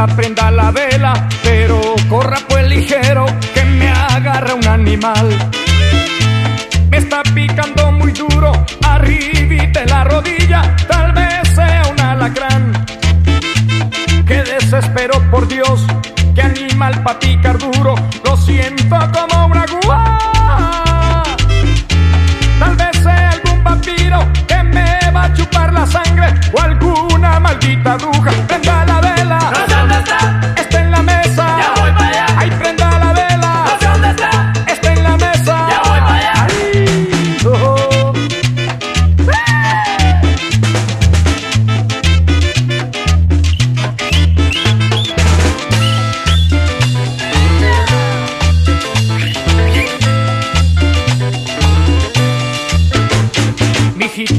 Mijita, prenda la vela, pero corra pues ligero, que me agarra un animal. Me está picando muy duro, arribita en la rodilla, tal vez sea un alacrán. Qué desespero por Dios, que animal pa' picar duro, lo siento como una gua.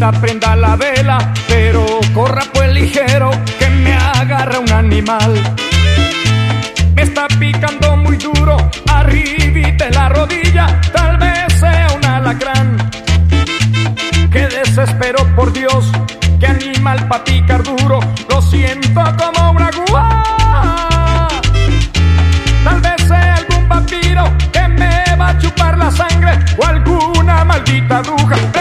Mijita, prenda la vela, pero corra pues ligero, que me agarra un animal. Me está picando muy duro, arribita en la rodilla, tal vez sea un alacrán. Qué desespero por Dios, qué animal pa' picar duro, lo siento como una gua. Tal vez sea algún vampiro que me va a chupar la sangre o alguna maldita bruja.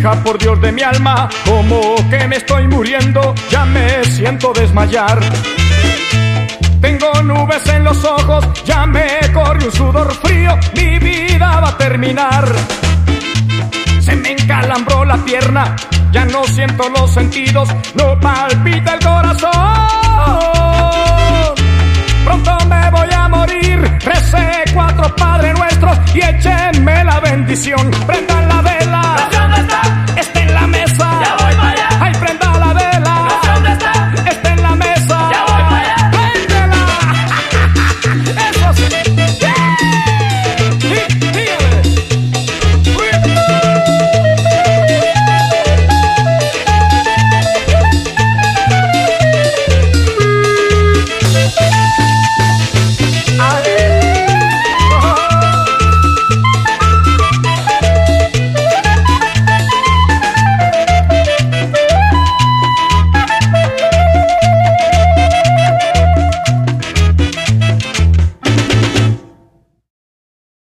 Por Dios de mi alma, como que me estoy muriendo, ya me siento desmayar. Tengo nubes en los ojos, ya me corre un sudor frío, mi vida va a terminar. Se me encalambró la pierna, ya no siento los sentidos, no palpita el corazón. Pronto me voy a morir, recé cuatro padres nuestros y échenme la bendición. Prendan la vela,